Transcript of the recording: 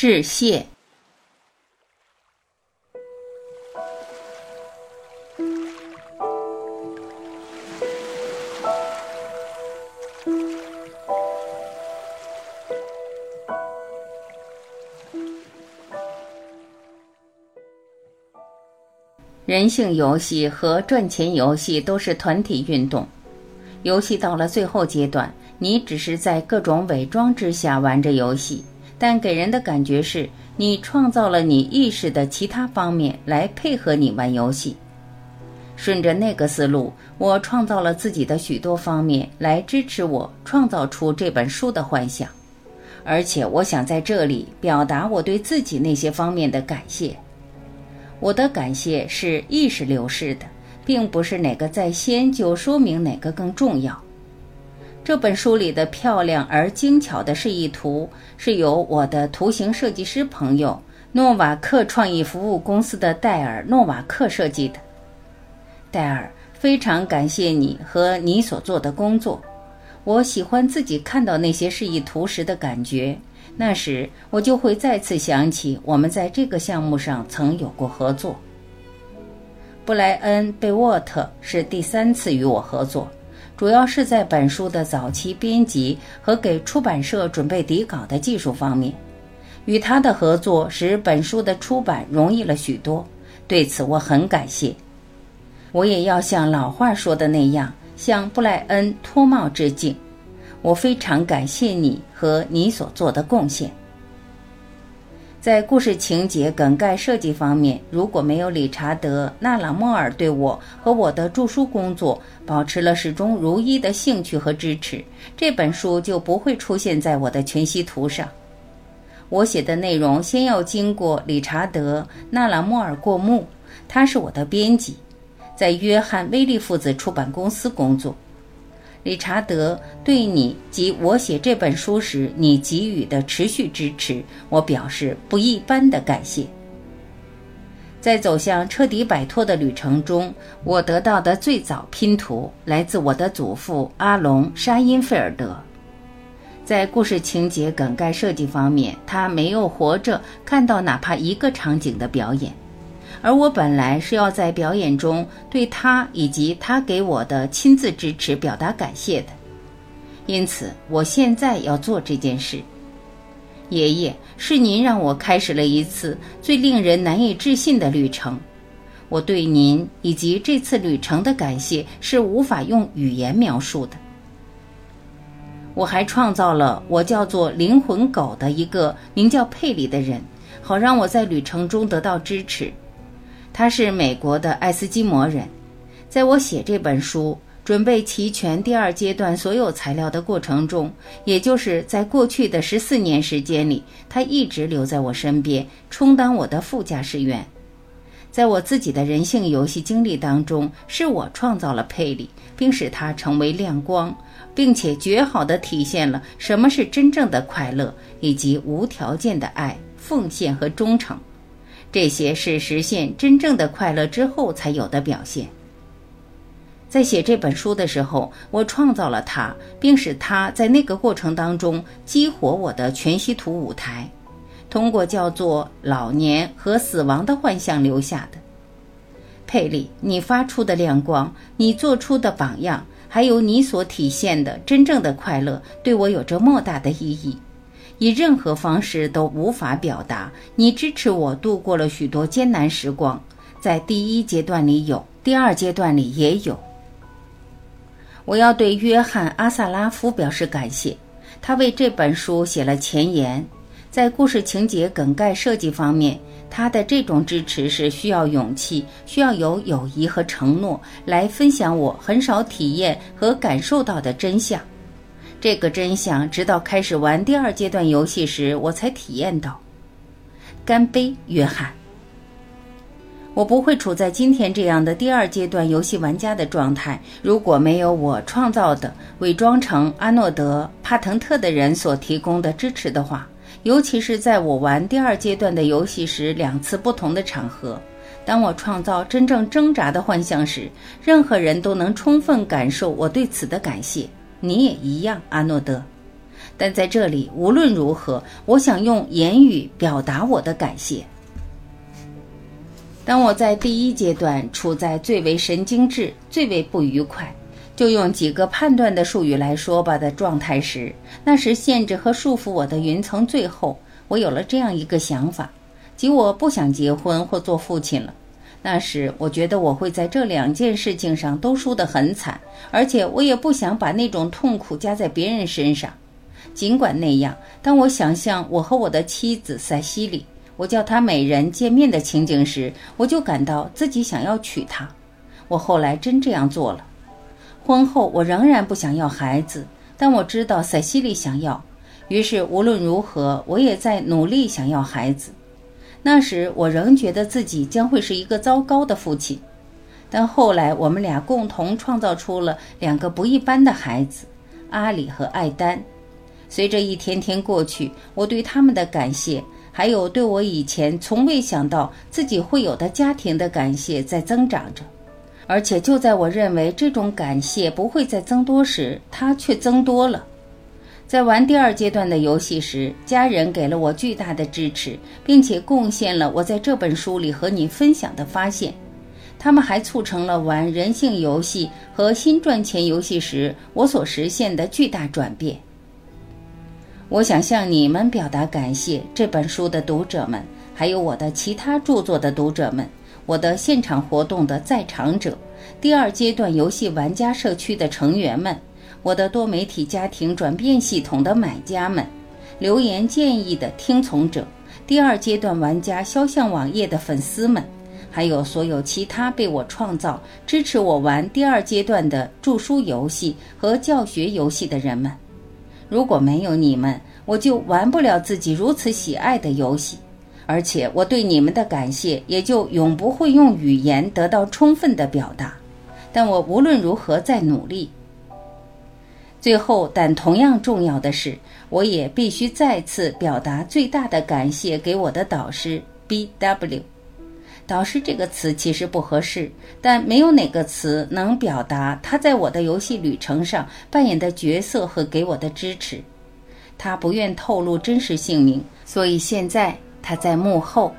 致谢。人性游戏和赚钱游戏都是团体运动。游戏到了最后阶段，你只是在各种伪装之下玩着游戏，但给人的感觉是你创造了你意识的其他方面来配合你玩游戏。顺着那个思路，我创造了自己的许多方面来支持我创造出这本书的幻想，而且我想在这里表达我对自己那些方面的感谢。我的感谢是意识流逝的，并不是哪个在先就说明哪个更重要。这本书里的漂亮而精巧的示意图是由我的图形设计师朋友诺瓦克创意服务公司的戴尔·诺瓦克设计的。戴尔，非常感谢你和你所做的工作。我喜欢自己看到那些示意图时的感觉。那时，我就会再次想起我们在这个项目上曾有过合作。布莱恩·贝沃特是第三次与我合作，主要是在本书的早期编辑和给出版社准备底稿的技术方面。与他的合作使本书的出版容易了许多，对此我很感谢。我也要像老话说的那样，向布莱恩脱帽致敬。我非常感谢你和你所做的贡献。在故事情节梗概设计方面，如果没有理查德·纳朗莫尔对我和我的著书工作保持了始终如一的兴趣和支持，这本书就不会出现在我的全息图上。我写的内容先要经过理查德·纳朗莫尔过目，他是我的编辑，在约翰·威利父子出版公司工作。理查德对你及我写这本书时你给予的持续支持，我表示不一般的感谢。在走向彻底摆脱的旅程中，我得到的最早拼图来自我的祖父阿隆·沙因菲尔德。在故事情节梗概设计方面，他没有活着看到哪怕一个场景的表演。而我本来是要在表演中对他以及他给我的亲自支持表达感谢的，因此我现在要做这件事。爷爷，是您让我开始了一次最令人难以置信的旅程。我对您以及这次旅程的感谢是无法用语言描述的。我还创造了我叫做灵魂狗的一个名叫佩里的人，好让我在旅程中得到支持。他是美国的爱斯基摩人，在我写这本书、准备齐全第二阶段所有材料的过程中，也就是在过去的十四年时间里，他一直留在我身边，充当我的副驾驶员。在我自己的人性游戏经历当中，是我创造了佩里，并使他成为亮光，并且绝好的体现了什么是真正的快乐，以及无条件的爱、奉献和忠诚。这些是实现真正的快乐之后才有的表现。在写这本书的时候，我创造了它，并使它在那个过程当中激活我的全息图舞台，通过叫做老年和死亡的幻象留下的。佩里，你发出的亮光，你做出的榜样，还有你所体现的真正的快乐，对我有着莫大的意义。以任何方式都无法表达。你支持我度过了许多艰难时光，在第一阶段里有，第二阶段里也有。我要对约翰·阿萨拉夫表示感谢，他为这本书写了前言。在故事情节梗概设计方面，他的这种支持是需要勇气，需要有友谊和承诺来分享我很少体验和感受到的真相。这个真相，直到开始玩第二阶段游戏时，我才体验到。干杯，约翰！我不会处在今天这样的第二阶段游戏玩家的状态，如果没有我创造的伪装成阿诺德·帕腾特的人所提供的支持的话，尤其是在我玩第二阶段的游戏时两次不同的场合，当我创造真正挣扎的幻象时，任何人都能充分感受我对此的感谢。你也一样，阿诺德。但在这里，无论如何，我想用言语表达我的感谢。当我在第一阶段处在最为神经质、最为不愉快，就用几个判断的术语来说吧的状态时，那时限制和束缚我的云层最后，我有了这样一个想法，即我不想结婚或做父亲了。那时我觉得我会在这两件事情上都输得很惨，而且我也不想把那种痛苦加在别人身上。尽管那样，当我想象我和我的妻子塞西莉。我叫她美人见面的情景时，我就感到自己想要娶她。我后来真这样做了。婚后，我仍然不想要孩子，但我知道塞西莉想要。于是，无论如何，我也在努力想要孩子。那时，我仍觉得自己将会是一个糟糕的父亲。但后来，我们俩共同创造出了两个不一般的孩子——阿里和艾丹。随着一天天过去，我对他们的感谢。还有对我以前从未想到自己会有的家庭的感谢在增长着，而且就在我认为这种感谢不会再增多时，它却增多了。在玩第二阶段的游戏时，家人给了我巨大的支持，并且贡献了我在这本书里和你分享的发现。他们还促成了玩人性游戏和新赚钱游戏时我所实现的巨大转变。我想向你们表达感谢，这本书的读者们，还有我的其他著作的读者们，我的现场活动的在场者，第二阶段游戏玩家社区的成员们，我的多媒体家庭转变系统的买家们，留言建议的听从者，第二阶段玩家肖像网页的粉丝们，还有所有其他被我创造、支持我玩第二阶段的著书游戏和教学游戏的人们。如果没有你们，我就玩不了自己如此喜爱的游戏，而且我对你们的感谢也就永不会用语言得到充分的表达。但我无论如何在努力。最后，但同样重要的是，我也必须再次表达最大的感谢给我的导师 B.W。导师这个词其实不合适，但没有哪个词能表达他在我的游戏旅程上扮演的角色和给我的支持。他不愿透露真实姓名，所以现在他在幕后